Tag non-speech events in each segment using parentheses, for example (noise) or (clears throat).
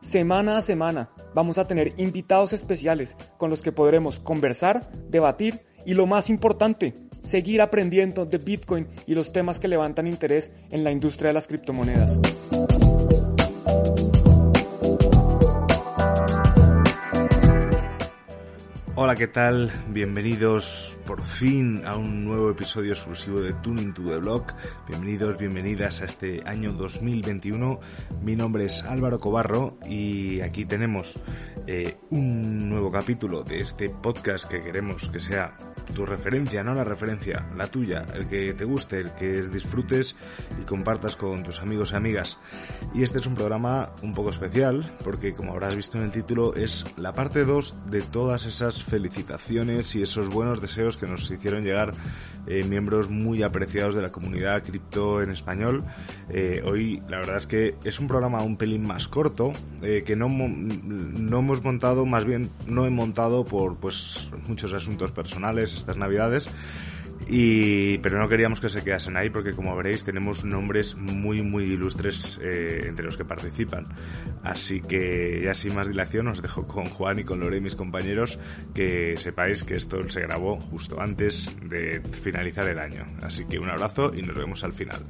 semana a semana vamos a tener invitados especiales con los que podremos conversar, debatir y lo más importante, seguir aprendiendo de Bitcoin y los temas que levantan interés en la industria de las criptomonedas. Hola, ¿qué tal? Bienvenidos por fin a un nuevo episodio exclusivo de Tuning to the Block. Bienvenidos, bienvenidas a este año 2021. Mi nombre es Álvaro Cobarro y aquí tenemos eh, un nuevo capítulo de este podcast que queremos que sea tu referencia, no la referencia, la tuya, el que te guste, el que disfrutes y compartas con tus amigos y amigas. Y este es un programa un poco especial porque como habrás visto en el título es la parte 2 de todas esas felicitaciones y esos buenos deseos que nos hicieron llegar eh, miembros muy apreciados de la comunidad cripto en español. Eh, hoy la verdad es que es un programa un pelín más corto eh, que no, no hemos montado, más bien no he montado por pues muchos asuntos personales estas navidades. Y, pero no queríamos que se quedasen ahí porque como veréis tenemos nombres muy muy ilustres eh, entre los que participan. Así que ya sin más dilación os dejo con Juan y con Lore mis compañeros que sepáis que esto se grabó justo antes de finalizar el año. Así que un abrazo y nos vemos al final.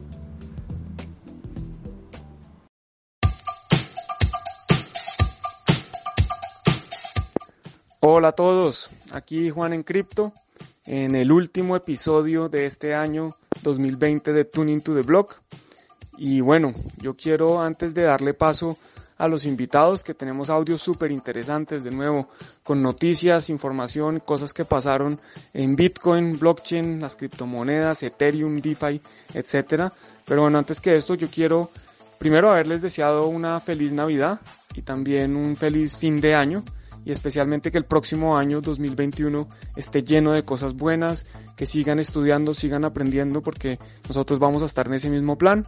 Hola a todos, aquí Juan en Cripto en el último episodio de este año 2020 de Tuning to the Block. Y bueno, yo quiero antes de darle paso a los invitados que tenemos audios súper interesantes de nuevo con noticias, información, cosas que pasaron en Bitcoin, blockchain, las criptomonedas, Ethereum, DeFi, etcétera. Pero bueno, antes que esto yo quiero primero haberles deseado una feliz Navidad y también un feliz fin de año y especialmente que el próximo año 2021 esté lleno de cosas buenas, que sigan estudiando, sigan aprendiendo porque nosotros vamos a estar en ese mismo plan.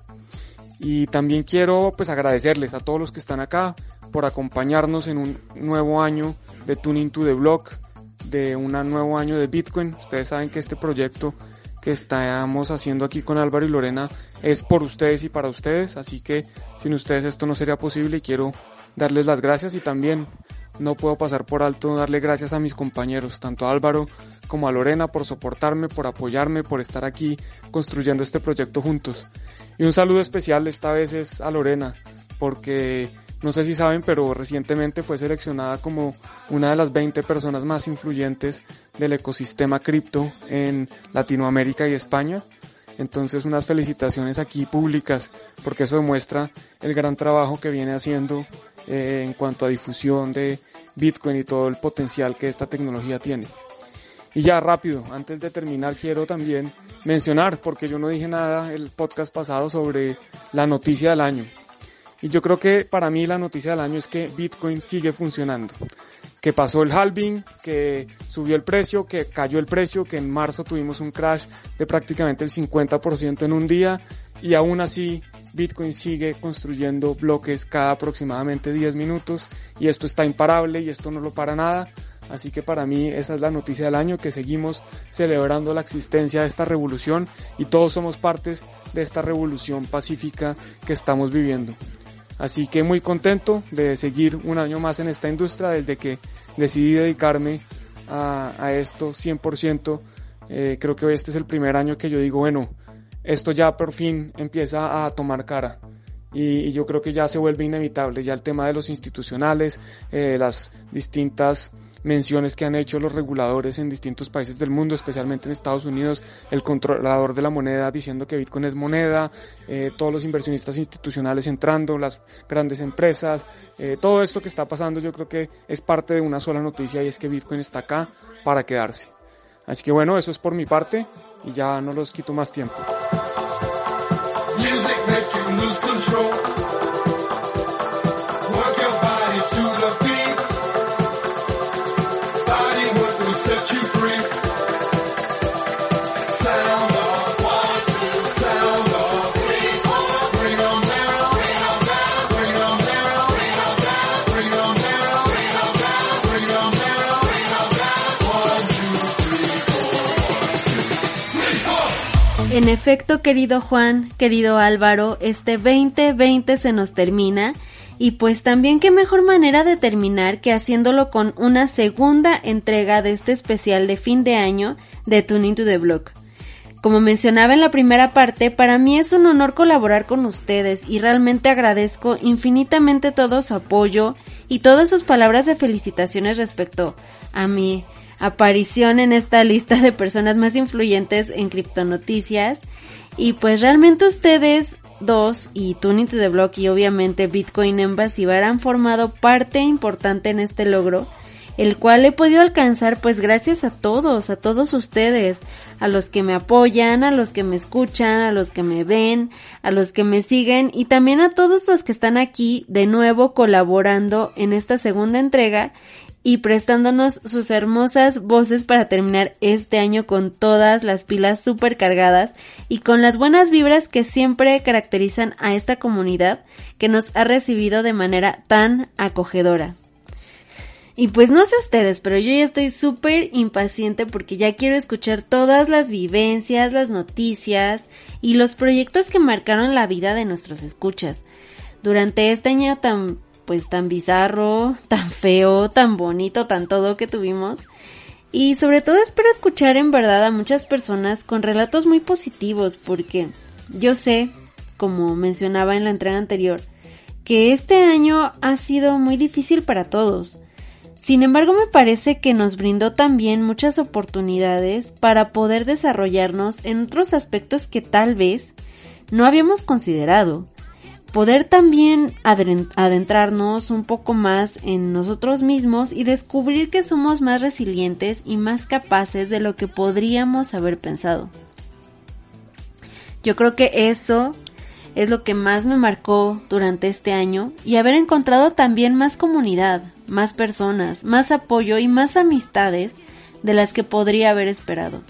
Y también quiero pues agradecerles a todos los que están acá por acompañarnos en un nuevo año de Tuning to the Block, de un nuevo año de Bitcoin. Ustedes saben que este proyecto que estamos haciendo aquí con Álvaro y Lorena es por ustedes y para ustedes, así que sin ustedes esto no sería posible y quiero darles las gracias y también no puedo pasar por alto darle gracias a mis compañeros, tanto a Álvaro como a Lorena, por soportarme, por apoyarme, por estar aquí construyendo este proyecto juntos. Y un saludo especial esta vez es a Lorena, porque no sé si saben, pero recientemente fue seleccionada como una de las 20 personas más influyentes del ecosistema cripto en Latinoamérica y España. Entonces unas felicitaciones aquí públicas porque eso demuestra el gran trabajo que viene haciendo eh, en cuanto a difusión de Bitcoin y todo el potencial que esta tecnología tiene. Y ya rápido, antes de terminar quiero también mencionar, porque yo no dije nada el podcast pasado sobre la noticia del año. Y yo creo que para mí la noticia del año es que Bitcoin sigue funcionando. Que pasó el halving, que subió el precio, que cayó el precio, que en marzo tuvimos un crash de prácticamente el 50% en un día y aún así Bitcoin sigue construyendo bloques cada aproximadamente 10 minutos y esto está imparable y esto no lo para nada. Así que para mí esa es la noticia del año, que seguimos celebrando la existencia de esta revolución y todos somos partes de esta revolución pacífica que estamos viviendo. Así que muy contento de seguir un año más en esta industria desde que decidí dedicarme a, esto 100%. Eh, creo que este es el primer año que yo digo, bueno, esto ya por fin empieza a tomar cara. y, yo creo que ya se vuelve inevitable ya el tema de los institucionales, eh, las distintas menciones que han hecho los reguladores en distintos países del mundo, especialmente en Estados Unidos, el controlador de la moneda diciendo que Bitcoin es moneda, eh, todos los inversionistas institucionales entrando, las grandes empresas, eh, todo esto que está pasando yo creo que es parte de una sola noticia y es que Bitcoin está acá para quedarse. Así que bueno, eso es por mi parte y ya no los quito más tiempo. En efecto, querido Juan, querido Álvaro, este 2020 se nos termina y pues también qué mejor manera de terminar que haciéndolo con una segunda entrega de este especial de fin de año de Tuning to the Block. Como mencionaba en la primera parte, para mí es un honor colaborar con ustedes y realmente agradezco infinitamente todo su apoyo y todas sus palabras de felicitaciones respecto a mí aparición en esta lista de personas más influyentes en criptonoticias. Y pues realmente ustedes dos y Tuning to the Block y obviamente Bitcoin Invasive han formado parte importante en este logro, el cual he podido alcanzar pues gracias a todos, a todos ustedes, a los que me apoyan, a los que me escuchan, a los que me ven, a los que me siguen y también a todos los que están aquí de nuevo colaborando en esta segunda entrega y prestándonos sus hermosas voces para terminar este año con todas las pilas super cargadas y con las buenas vibras que siempre caracterizan a esta comunidad que nos ha recibido de manera tan acogedora. Y pues no sé ustedes, pero yo ya estoy súper impaciente porque ya quiero escuchar todas las vivencias, las noticias y los proyectos que marcaron la vida de nuestros escuchas. Durante este año tan pues tan bizarro, tan feo, tan bonito, tan todo que tuvimos. Y sobre todo espero escuchar en verdad a muchas personas con relatos muy positivos porque yo sé, como mencionaba en la entrega anterior, que este año ha sido muy difícil para todos. Sin embargo, me parece que nos brindó también muchas oportunidades para poder desarrollarnos en otros aspectos que tal vez no habíamos considerado poder también adentrarnos un poco más en nosotros mismos y descubrir que somos más resilientes y más capaces de lo que podríamos haber pensado. Yo creo que eso es lo que más me marcó durante este año y haber encontrado también más comunidad, más personas, más apoyo y más amistades de las que podría haber esperado.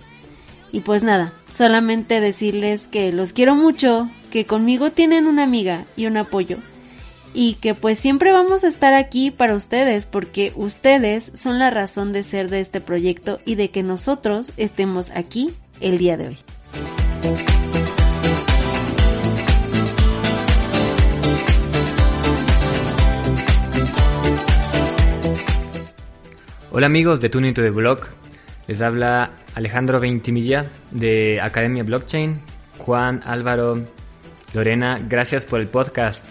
Y pues nada, solamente decirles que los quiero mucho, que conmigo tienen una amiga y un apoyo. Y que pues siempre vamos a estar aquí para ustedes porque ustedes son la razón de ser de este proyecto y de que nosotros estemos aquí el día de hoy. Hola amigos de Tuning to the Blog, les habla Alejandro Ventimilla de Academia Blockchain, Juan Álvaro Lorena, gracias por el podcast.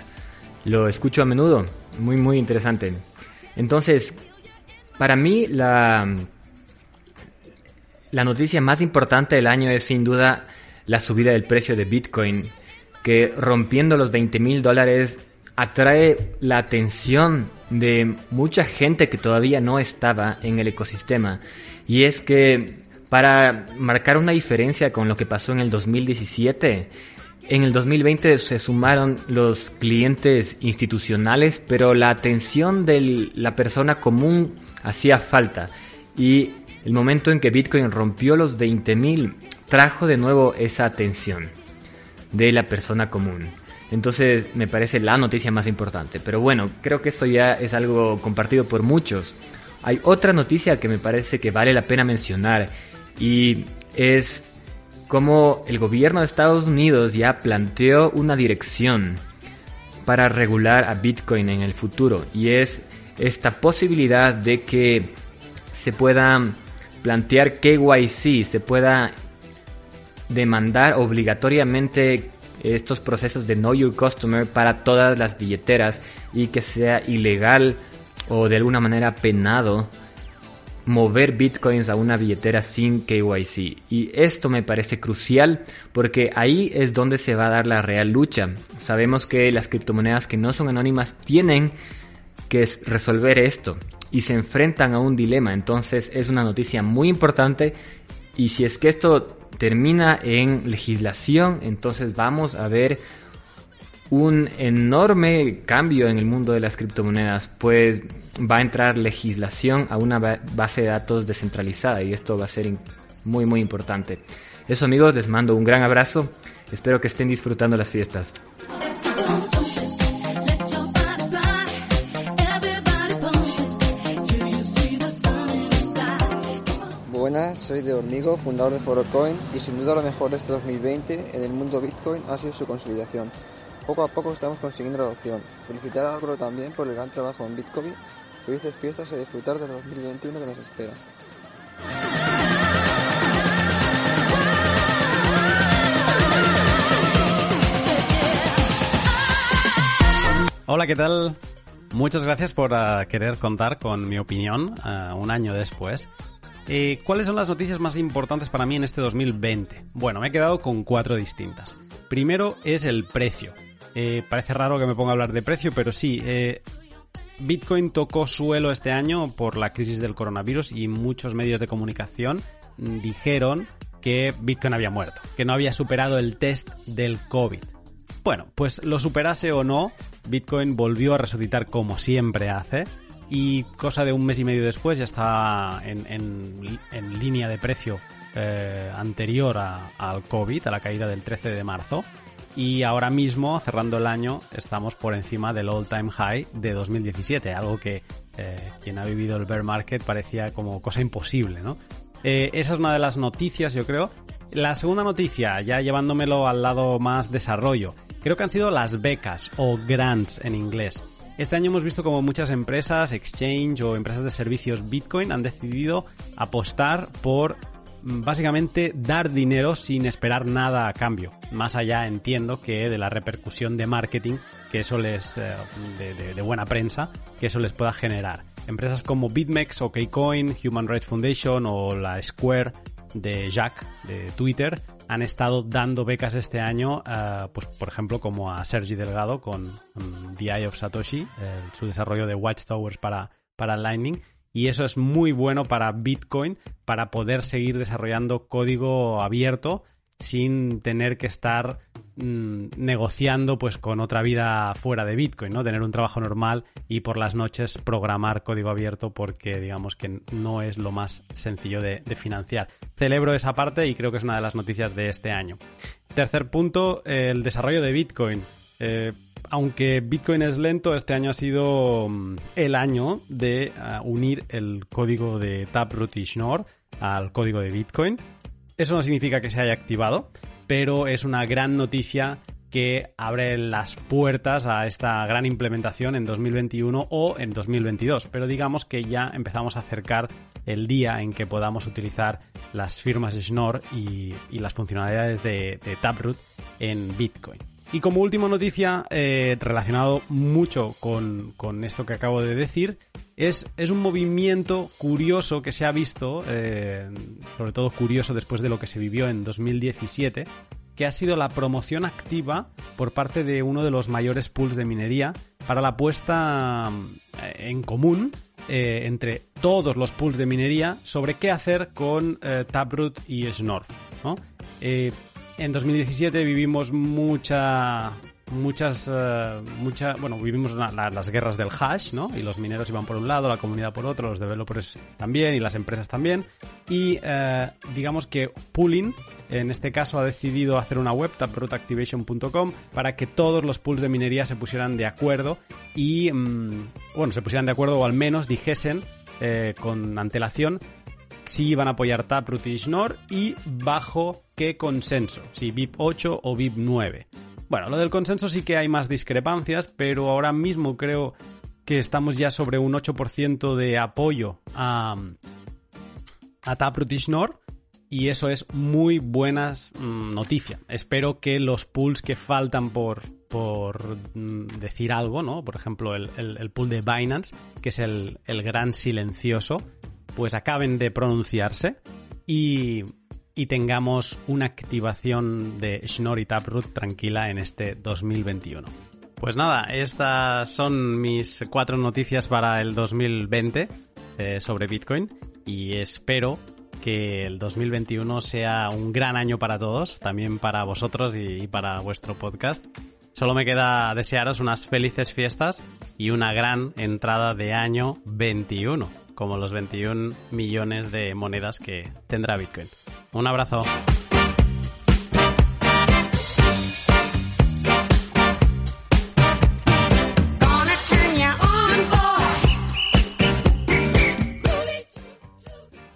Lo escucho a menudo, muy muy interesante. Entonces, para mí la, la noticia más importante del año es sin duda la subida del precio de Bitcoin, que rompiendo los 20 mil dólares atrae la atención de mucha gente que todavía no estaba en el ecosistema. Y es que para marcar una diferencia con lo que pasó en el 2017, en el 2020 se sumaron los clientes institucionales, pero la atención de la persona común hacía falta. Y el momento en que Bitcoin rompió los 20.000 trajo de nuevo esa atención de la persona común. Entonces me parece la noticia más importante. Pero bueno, creo que esto ya es algo compartido por muchos. Hay otra noticia que me parece que vale la pena mencionar y es como el gobierno de Estados Unidos ya planteó una dirección para regular a Bitcoin en el futuro y es esta posibilidad de que se pueda plantear KYC, se pueda demandar obligatoriamente estos procesos de Know Your Customer para todas las billeteras y que sea ilegal o de alguna manera penado mover bitcoins a una billetera sin KYC. Y esto me parece crucial porque ahí es donde se va a dar la real lucha. Sabemos que las criptomonedas que no son anónimas tienen que resolver esto y se enfrentan a un dilema. Entonces es una noticia muy importante y si es que esto termina en legislación, entonces vamos a ver un enorme cambio en el mundo de las criptomonedas, pues va a entrar legislación a una base de datos descentralizada y esto va a ser muy muy importante. Eso amigos, les mando un gran abrazo, espero que estén disfrutando las fiestas. Buenas, soy de Hormigo, fundador de Forocoin y sin duda lo mejor de este 2020 en el mundo Bitcoin ha sido su consolidación. Poco a poco estamos consiguiendo la adopción. Felicitar a Álvaro también por el gran trabajo en Bitcoin. Felices fiestas y disfrutar del 2021 que nos espera. Hola, ¿qué tal? Muchas gracias por uh, querer contar con mi opinión uh, un año después. ¿Cuáles son las noticias más importantes para mí en este 2020? Bueno, me he quedado con cuatro distintas. Primero es el precio. Eh, parece raro que me ponga a hablar de precio, pero sí, eh, Bitcoin tocó suelo este año por la crisis del coronavirus y muchos medios de comunicación dijeron que Bitcoin había muerto, que no había superado el test del COVID. Bueno, pues lo superase o no, Bitcoin volvió a resucitar como siempre hace y cosa de un mes y medio después ya está en, línea de precio eh, anterior al COVID, a la caída del 13 de marzo. Y ahora mismo, cerrando el año, estamos por encima del all-time high de 2017, algo que eh, quien ha vivido el bear market parecía como cosa imposible, ¿no? Eh, esa es una de las noticias, yo creo. La segunda noticia, ya llevándomelo al lado más desarrollo, creo que han sido las becas o grants en inglés. Este año hemos visto como muchas empresas, exchange o empresas de servicios Bitcoin han decidido apostar por básicamente dar dinero sin esperar nada a cambio. Más allá entiendo que de la repercusión de marketing que eso les, eh, de, buena prensa, que eso les pueda generar. Empresas como BitMEX o Kcoin, Human Rights Foundation o la Square de Jack de Twitter han estado dando becas este año, eh, pues por ejemplo como a Sergi Delgado con, The Eye of Satoshi, su desarrollo de Watchtowers para, para Lightning. Y eso es muy bueno para Bitcoin para poder seguir desarrollando código abierto sin tener que estar mm, negociando pues con otra vida fuera de Bitcoin, ¿no? Tener un trabajo normal y por las noches programar código abierto porque digamos que no es lo más sencillo de, financiar. Celebro esa parte y creo que es una de las noticias de este año. Tercer punto, el desarrollo de Bitcoin. Eh, aunque Bitcoin es lento, este año ha sido mm, el año de uh, unir el código de Taproot y Schnorr al código de Bitcoin. Eso no significa que se haya activado, pero es una gran noticia que abre las puertas a esta gran implementación en 2021 o en 2022. Pero digamos que ya empezamos a acercar el día en que podamos utilizar las firmas Schnorr y, las funcionalidades de Taproot en Bitcoin. Y como última noticia, eh, relacionado mucho con, esto que acabo de decir, es, es, un movimiento curioso que se ha visto, eh, sobre todo curioso después de lo que se vivió en 2017, que ha sido la promoción activa por parte de uno de los mayores pools de minería para la puesta eh, en común entre todos los pools de minería sobre qué hacer con Taproot y Schnorr. ¿no? En 2017 vivimos mucha muchas uh, bueno vivimos las guerras del hash no y los mineros iban por un lado la comunidad por otro los developers también y las empresas también. Y uh, digamos que pooling en este caso ha decidido hacer una web taprootactivation.com para que todos los pools de minería se pusieran de acuerdo y mm, bueno se pusieran de acuerdo o al menos dijesen eh, con antelación si iban a apoyar Taproot y Schnorr y bajo qué consenso, si VIP 8 o VIP 9. Bueno, lo del consenso sí que hay más discrepancias, pero ahora mismo creo que estamos ya sobre un 8% de apoyo a, a Taproot y Schnorr y eso es muy buena mm, noticia. Espero que los pools que faltan por, por mm, decir algo, ¿no? Por ejemplo, el, el, pool de Binance, que es el, el, gran silencioso, pues acaben de pronunciarse y, y tengamos una activación de Schnorr y Taproot tranquila en este 2021. Pues nada, estas son mis cuatro noticias para el 2020 eh, sobre Bitcoin y espero que el 2021 sea un gran año para todos, también para vosotros y, para vuestro podcast. Solo me queda desearos unas felices fiestas y una gran entrada de año 21, como los 21 millones de monedas que tendrá Bitcoin. Un abrazo.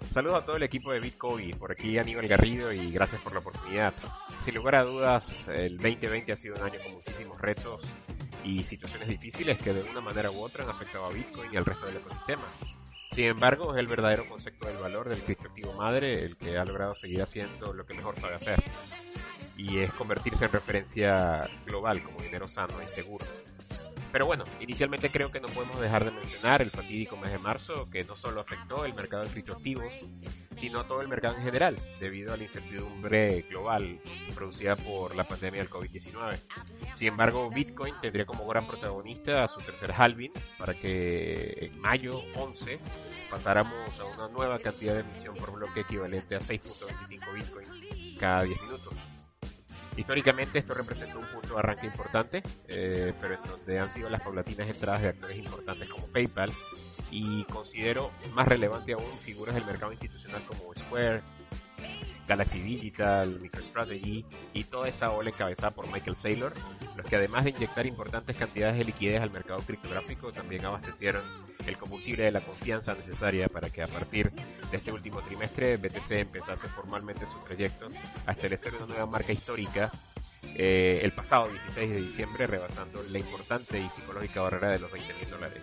Saludos a todo el equipo de Bitcoin, por aquí Aníbal Garrido y gracias por la oportunidad. Sin lugar a dudas, el 2020 ha sido un año con muchísimos retos y situaciones difíciles que de una manera u otra han afectado a Bitcoin y al resto del ecosistema. Sin embargo, es el verdadero concepto del valor del criptoactivo madre el que ha logrado seguir haciendo lo que mejor sabe hacer. Y es convertirse en referencia global como dinero sano y seguro. Pero bueno, inicialmente creo que no podemos dejar de mencionar el fatídico mes de marzo que no solo afectó el mercado de criptoactivos, sino todo el mercado en general, debido a la incertidumbre global producida por la pandemia del COVID-19. Sin embargo, Bitcoin tendría como gran protagonista a su tercer halving para que en mayo 11 pasáramos a una nueva cantidad de emisión por bloque equivalente a 6.25 Bitcoin cada 10 minutos. Históricamente esto representó un punto de arranque importante, eh, pero en donde han sido las paulatinas entradas de actores importantes como PayPal y considero más relevante aún figuras del mercado institucional como Square, Galaxy Digital, MicroStrategy y toda esa ola encabezada por Michael Saylor, los que además de inyectar importantes cantidades de liquidez al mercado criptográfico, también abastecieron el combustible de la confianza necesaria para que a partir de este último trimestre BTC empezase formalmente su trayecto a establecer una nueva marca histórica eh, el pasado 16 de diciembre, rebasando la importante y psicológica barrera de los 20 mil dólares.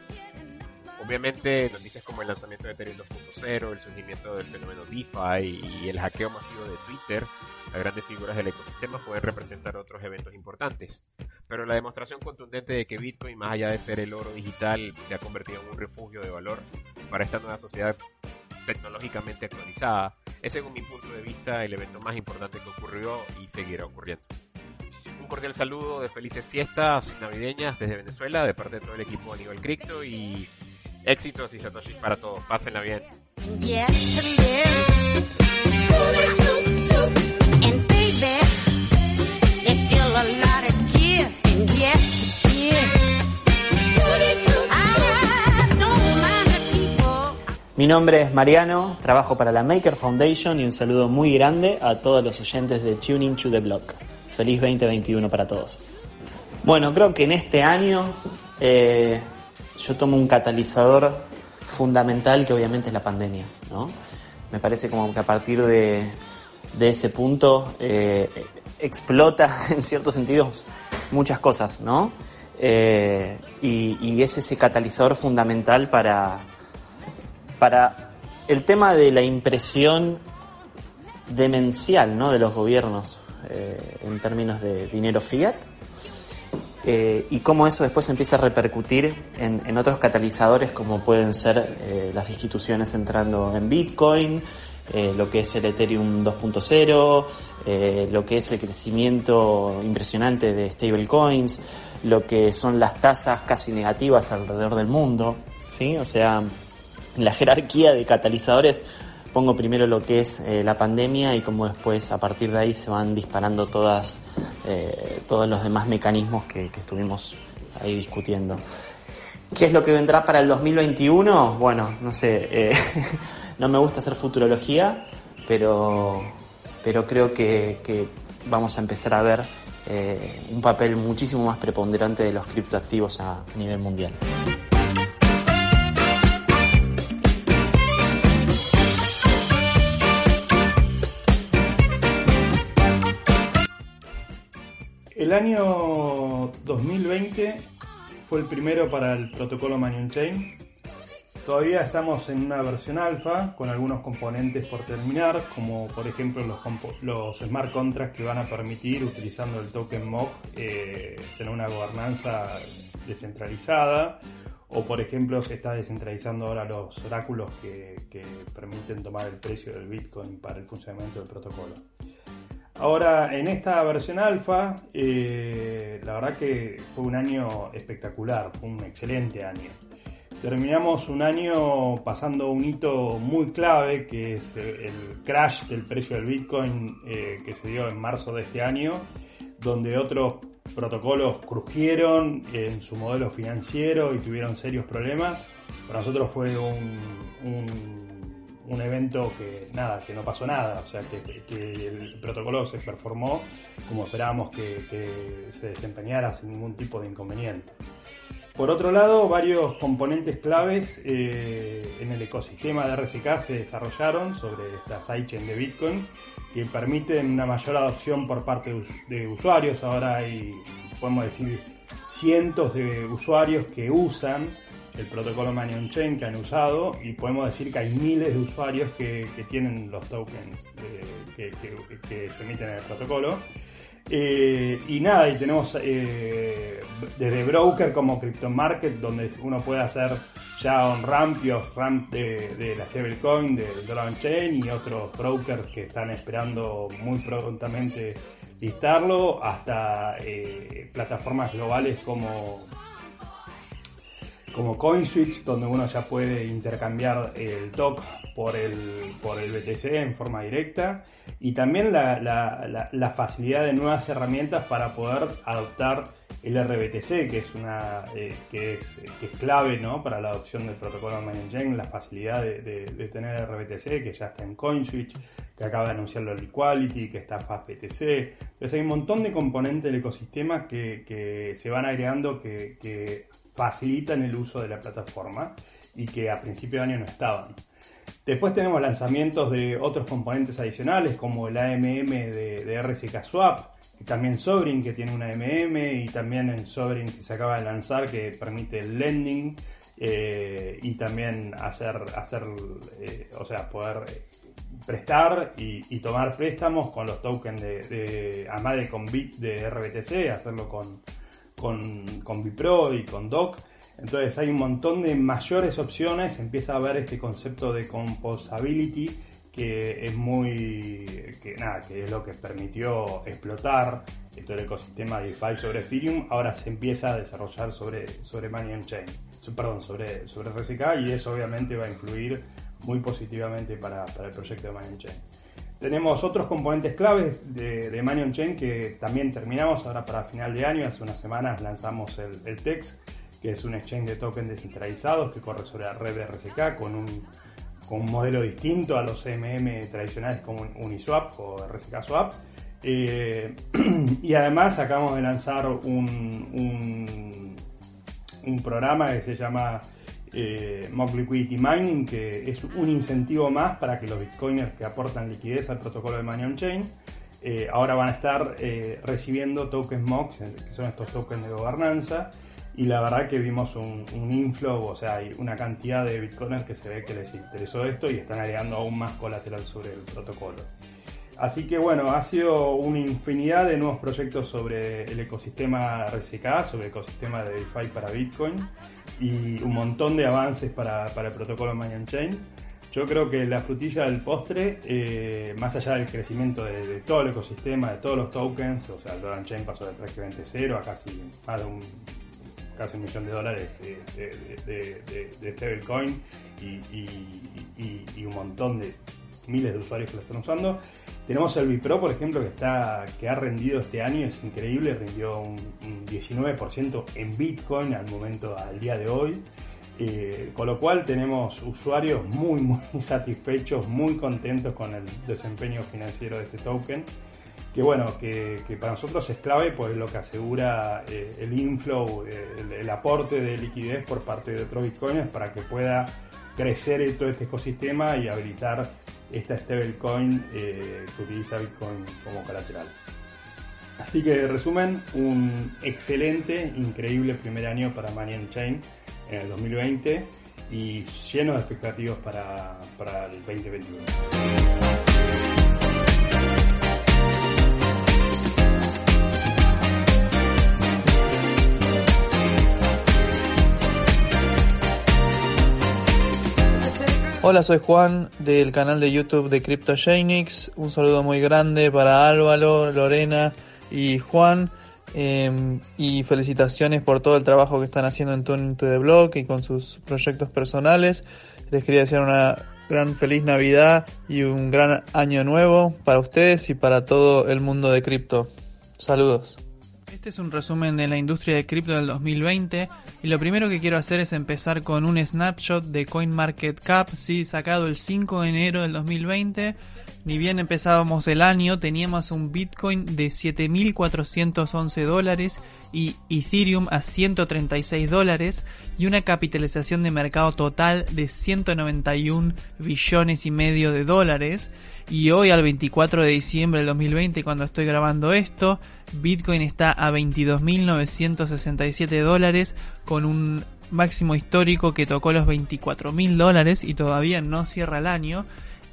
Obviamente, noticias como el lanzamiento de Ethereum 2.0, el surgimiento del fenómeno DeFi y el hackeo masivo de Twitter, las grandes figuras del ecosistema pueden representar otros eventos importantes. Pero la demostración contundente de que Bitcoin, más allá de ser el oro digital, se ha convertido en un refugio de valor para esta nueva sociedad tecnológicamente actualizada, es según mi punto de vista el evento más importante que ocurrió y seguirá ocurriendo. Un cordial saludo de felices fiestas navideñas desde Venezuela, de parte de todo el equipo a nivel cripto y Éxitos y satoshis para todos. Pásenla bien. Mi nombre es Mariano, trabajo para la Maker Foundation y un saludo muy grande a todos los oyentes de Tuning to the Block. Feliz 2021 para todos. Bueno, creo que en este año eh, yo tomo un catalizador fundamental que obviamente es la pandemia, ¿no? Me parece como que a partir de, ese punto eh, explota (laughs) en ciertos sentidos muchas cosas, ¿no? Eh, y, es ese catalizador fundamental para, para el tema de la impresión demencial ¿no? de los gobiernos eh, en términos de dinero fiat eh, y cómo eso después empieza a repercutir en, otros catalizadores como pueden ser eh, las instituciones entrando en Bitcoin, eh, lo que es el Ethereum 2.0, lo que es el crecimiento impresionante de stablecoins, lo que son las tasas casi negativas alrededor del mundo, ¿sí? O sea, la jerarquía de catalizadores pongo primero lo que es eh, la pandemia y cómo después a partir de ahí se van disparando todas, eh, todos los demás mecanismos que, estuvimos ahí discutiendo. ¿Qué es lo que vendrá para el 2021? Bueno, no sé, eh, (laughs) no me gusta hacer futurología, pero, pero creo que, que vamos a empezar a ver un papel muchísimo más preponderante de los criptoactivos a nivel mundial. El año 2020 fue el primero para el protocolo Manion Chain. Todavía estamos en una versión alfa con algunos componentes por terminar, como por ejemplo los, smart contracts que van a permitir, utilizando el token MOC, eh, tener una gobernanza descentralizada. O por ejemplo se está descentralizando ahora los oráculos que, permiten tomar el precio del Bitcoin para el funcionamiento del protocolo. Ahora, en esta versión alfa, eh, la verdad que fue un año espectacular, fue un excelente año. Terminamos un año pasando un hito muy clave, que es el crash del precio del Bitcoin eh, que se dio en marzo de este año, donde otros protocolos crujieron en su modelo financiero y tuvieron serios problemas. Para nosotros fue un, evento que nada, que no pasó nada, o sea que, el protocolo se performó como esperábamos que, que se desempeñara sin ningún tipo de inconveniente. Por otro lado, varios componentes claves eh, en el ecosistema de RSK se desarrollaron sobre esta sidechain de Bitcoin que permiten una mayor adopción por parte de usuarios. Ahora hay, podemos decir, cientos de usuarios que usan el protocolo Manion Chain que han usado y podemos decir que hay miles de usuarios que, tienen los tokens que, se emiten en el protocolo. Eh, y nada, y tenemos eh, desde broker como Crypto Market, donde uno puede hacer ya on-ramp y off-ramp de, la stablecoin, del dollar chain y otros brokers que están esperando muy prontamente listarlo, hasta eh, plataformas globales como como CoinSwitch, donde uno ya puede intercambiar el TOC por el, por el BTC en forma directa y también la, facilidad de nuevas herramientas para poder adoptar el RBTC, que es una eh, que, es, clave ¿no? para la adopción del protocolo Chain, la facilidad de, tener RBTC, que ya está en CoinSwitch, que acaba de anunciarlo el Equality, que está FastBTC. Entonces hay un montón de componentes del ecosistema que, se van agregando que, que facilitan el uso de la plataforma y que a principio de año no estaban. Después tenemos lanzamientos de otros componentes adicionales como el AMM de, RSK Swap, y también Sobrin que tiene un AMM y también el Sobrin que se acaba de lanzar que permite el lending eh, y también hacer, hacer eh, o sea, poder prestar y, tomar préstamos con los tokens de, de con Bit de RBTC, hacerlo con, con, con Bipro y con Doc. Entonces hay un montón de mayores opciones, empieza a haber este concepto de composability que es muy, que nada, que es lo que permitió explotar todo el ecosistema DeFi sobre Ethereum, ahora se empieza a desarrollar sobre, sobre Money Chain, perdón, sobre, sobre RSK y eso obviamente va a influir muy positivamente para, para el proyecto de Money Chain. Tenemos otros componentes claves de, de Manion Chain que también terminamos ahora para final de año. Hace unas semanas lanzamos el, TEX, que es un exchange de tokens descentralizados que corre sobre la red de RSK con un, modelo distinto a los CMM tradicionales como Uniswap o RSK Swap. Eh, (clears throat) y además acabamos de lanzar un programa que se llama eh, Mock Liquidity Mining, que es un incentivo más para que los bitcoiners que aportan liquidez al protocolo de Money on Chain eh, ahora van a estar eh, recibiendo tokens MOX, que son estos tokens de gobernanza. Y la verdad que vimos un, inflow, o sea, hay una cantidad de bitcoiners que se ve que les interesó esto y están agregando aún más colateral sobre el protocolo. Así que bueno, ha sido una infinidad de nuevos proyectos sobre el ecosistema RSK, sobre el ecosistema de DeFi para Bitcoin y un montón de avances para, el protocolo Mayan Chain. Yo creo que la frutilla del postre, eh, más allá del crecimiento de, todo el ecosistema, de todos los tokens, o sea, el Dollar Chain pasó de prácticamente cero a casi más de un, casi un millón de dólares de, de, stablecoin y, un montón de miles de usuarios que lo están usando. Tenemos el Bipro, por ejemplo, que está que ha rendido este año, es increíble, rindió un, 19% en Bitcoin al momento, al día de hoy. Eh, con lo cual tenemos usuarios muy, muy (laughs) satisfechos, muy contentos con el desempeño financiero de este token. Que bueno, que, para nosotros es clave, pues lo que asegura eh, el inflow, eh, el, aporte de liquidez por parte de otros bitcoins para que pueda crecer todo este ecosistema y habilitar esta stablecoin eh, que utiliza Bitcoin como colateral. Así que, resumen, un excelente, increíble primer año para Money Chain en el 2020 y lleno de expectativas para, para el 2021. Hola, soy Juan del canal de YouTube de CryptoGenix. Un saludo muy grande para Álvaro, Lorena y Juan. Em, y felicitaciones por todo el trabajo que están haciendo en Tuning to the Blog y con sus proyectos personales. Les quería desear una gran feliz Navidad y un gran año nuevo para ustedes y para todo el mundo de cripto. Saludos. Este es un resumen de la industria de cripto del 2020 y lo primero que quiero hacer es empezar con un snapshot de CoinMarketCap, sí, sacado el 5 de enero del 2020. Ni bien empezábamos el año, teníamos un Bitcoin de 7.411 dólares y Ethereum a 136 dólares y una capitalización de mercado total de 191 billones y medio de dólares. Y hoy al 24 de diciembre del 2020 cuando estoy grabando esto, Bitcoin está a 22.967 dólares con un máximo histórico que tocó los 24.000 dólares y todavía no cierra el año.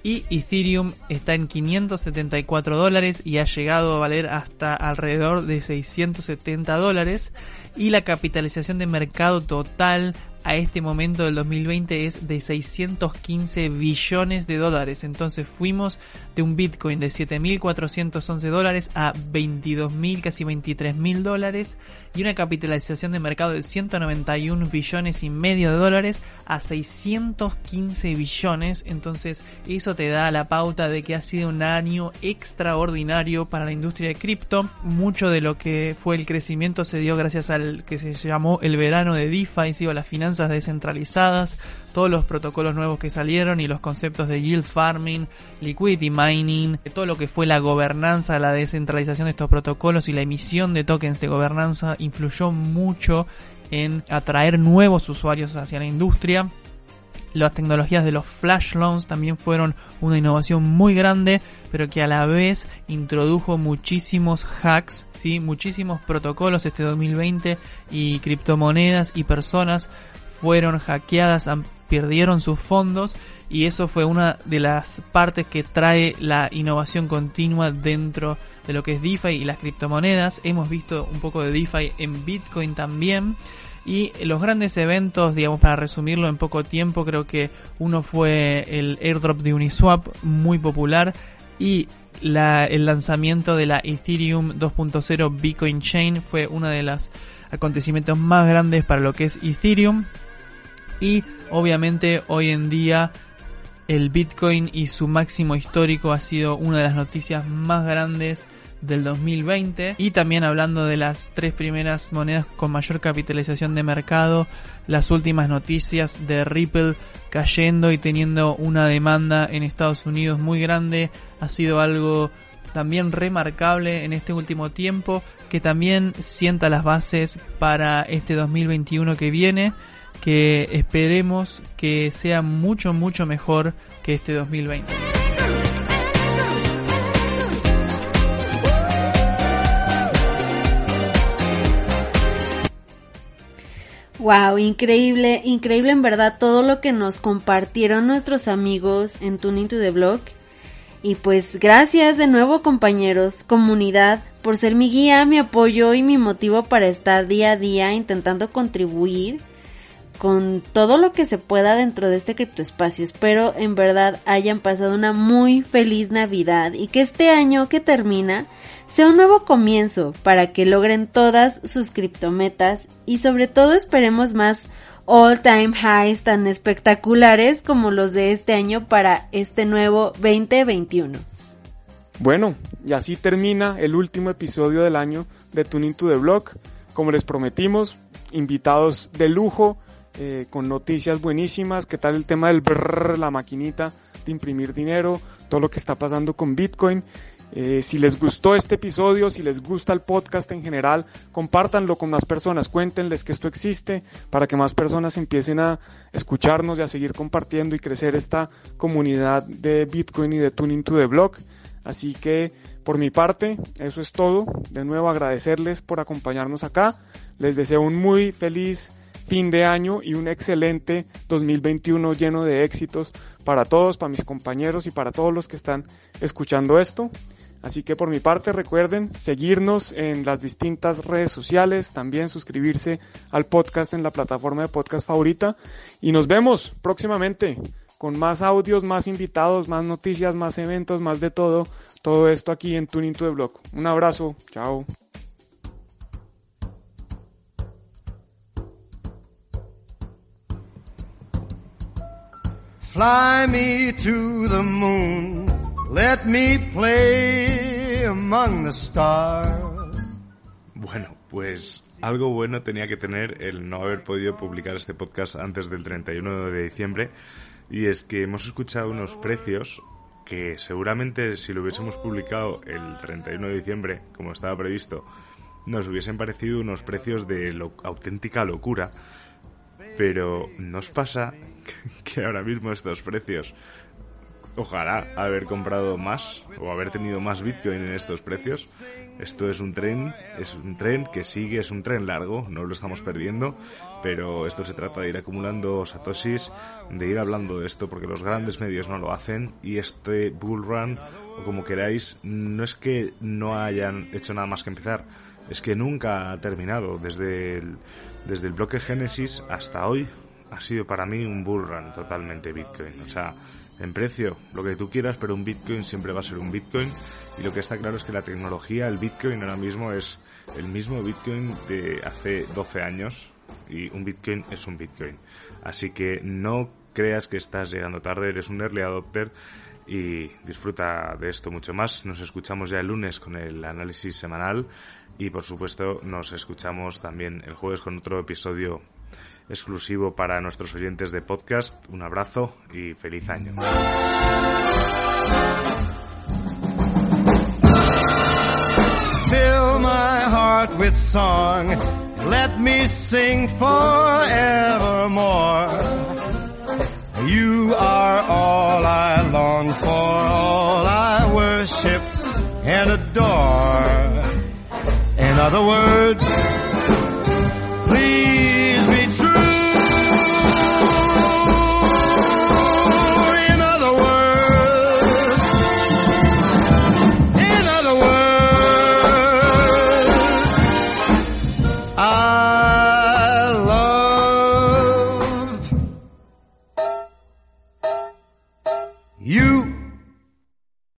Y Ethereum está en 574 dólares y ha llegado a valer hasta alrededor de 670 dólares. Y la capitalización de mercado total a este momento del 2020 es de 615 billones de dólares. Entonces fuimos de un Bitcoin de 7.411 dólares a 22.000, casi 23.000 dólares y una capitalización de mercado de 191 billones y medio de dólares a 615 billones. Entonces eso te da la pauta de que ha sido un año extraordinario para la industria de cripto. Mucho de lo que fue el crecimiento se dio gracias al que se llamó el verano de DeFi, o las finanzas descentralizadas, todos los protocolos nuevos que salieron y los conceptos de yield farming, liquidity mining, todo lo que fue la gobernanza, la descentralización de estos protocolos y la emisión de tokens de gobernanza influyó mucho en atraer nuevos usuarios hacia la industria. Las tecnologías de los flash loans también fueron una innovación muy grande, pero que a la vez introdujo muchísimos hacks, ¿sí? muchísimos protocolos este 2020 y criptomonedas y personas fueron hackeadas, perdieron sus fondos y eso fue una de las partes que trae la innovación continua dentro de lo que es DeFi y las criptomonedas. Hemos visto un poco de DeFi en Bitcoin también. Y los grandes eventos, digamos, para resumirlo en poco tiempo, creo que uno fue el airdrop de Uniswap, muy popular, y el lanzamiento de la Ethereum 2.0 Bitcoin Chain fue uno de los acontecimientos más grandes para lo que es Ethereum. Y obviamente hoy en día el Bitcoin y su máximo histórico ha sido una de las noticias más grandes del 2020 y también hablando de las tres primeras monedas con mayor capitalización de mercado, las últimas noticias de Ripple cayendo y teniendo una demanda en Estados Unidos muy grande ha sido algo también remarcable en este último tiempo que también sienta las bases para este 2021 que viene que esperemos que sea mucho, mucho mejor que este 2020. Wow, increíble, increíble en verdad todo lo que nos compartieron nuestros amigos en Tuning to the Blog. Y pues gracias de nuevo compañeros, comunidad, por ser mi guía, mi apoyo y mi motivo para estar día a día intentando contribuir con todo lo que se pueda dentro de este criptoespacio. Espero en verdad hayan pasado una muy feliz Navidad y que este año que termina sea un nuevo comienzo para que logren todas sus criptometas y sobre todo esperemos más all time highs tan espectaculares como los de este año para este nuevo 2021. Bueno, y así termina el último episodio del año de Tuning to the Block. Como les prometimos, invitados de lujo, eh, con noticias buenísimas. ¿Qué tal el tema del brrr, la maquinita de imprimir dinero? Todo lo que está pasando con Bitcoin. Eh, si les gustó este episodio, si les gusta el podcast en general, compártanlo con más personas, cuéntenles que esto existe para que más personas empiecen a escucharnos y a seguir compartiendo y crecer esta comunidad de Bitcoin y de Tuning to the Block. Así que por mi parte, eso es todo. De nuevo agradecerles por acompañarnos acá. Les deseo un muy feliz fin de año y un excelente 2021 lleno de éxitos para todos, para mis compañeros y para todos los que están escuchando esto. Así que por mi parte recuerden seguirnos en las distintas redes sociales, también suscribirse al podcast en la plataforma de podcast favorita y nos vemos próximamente con más audios, más invitados, más noticias, más eventos, más de todo. Todo esto aquí en Tuning to the. Un abrazo, chao. Fly me to the moon, let me play among the stars. Bueno, pues algo bueno tenía que tener el no haber podido publicar este podcast antes del 31 de diciembre y es que hemos escuchado unos precios que seguramente si lo hubiésemos publicado el 31 de diciembre, como estaba previsto, nos hubiesen parecido unos precios de auténtica locura pero nos pasa (laughs) que ahora mismo estos precios, ojalá haber comprado más o haber tenido más Bitcoin en estos precios. Esto es un tren, es un tren que sigue, es un tren largo, no lo estamos perdiendo, pero esto se trata de ir acumulando satoshis, de ir hablando de esto porque los grandes medios no lo hacen y este bull run o como queráis, no es que no hayan hecho nada más que empezar, es que nunca ha terminado desde el desde el bloque Génesis hasta hoy ha sido para mí un bull run totalmente Bitcoin. O sea, en precio, lo que tú quieras, pero un Bitcoin siempre va a ser un Bitcoin. Y lo que está claro es que la tecnología, el Bitcoin ahora mismo es el mismo Bitcoin de hace 12 años. Y un Bitcoin es un Bitcoin. Así que no creas que estás llegando tarde, eres un early adopter y disfruta de esto mucho más. Nos escuchamos ya el lunes con el análisis semanal y por supuesto nos escuchamos también el jueves con otro episodio exclusivo para nuestros oyentes de podcast. Un abrazo y feliz año. Let me sing forevermore. You are all I long for, all I worship and adore. Other words,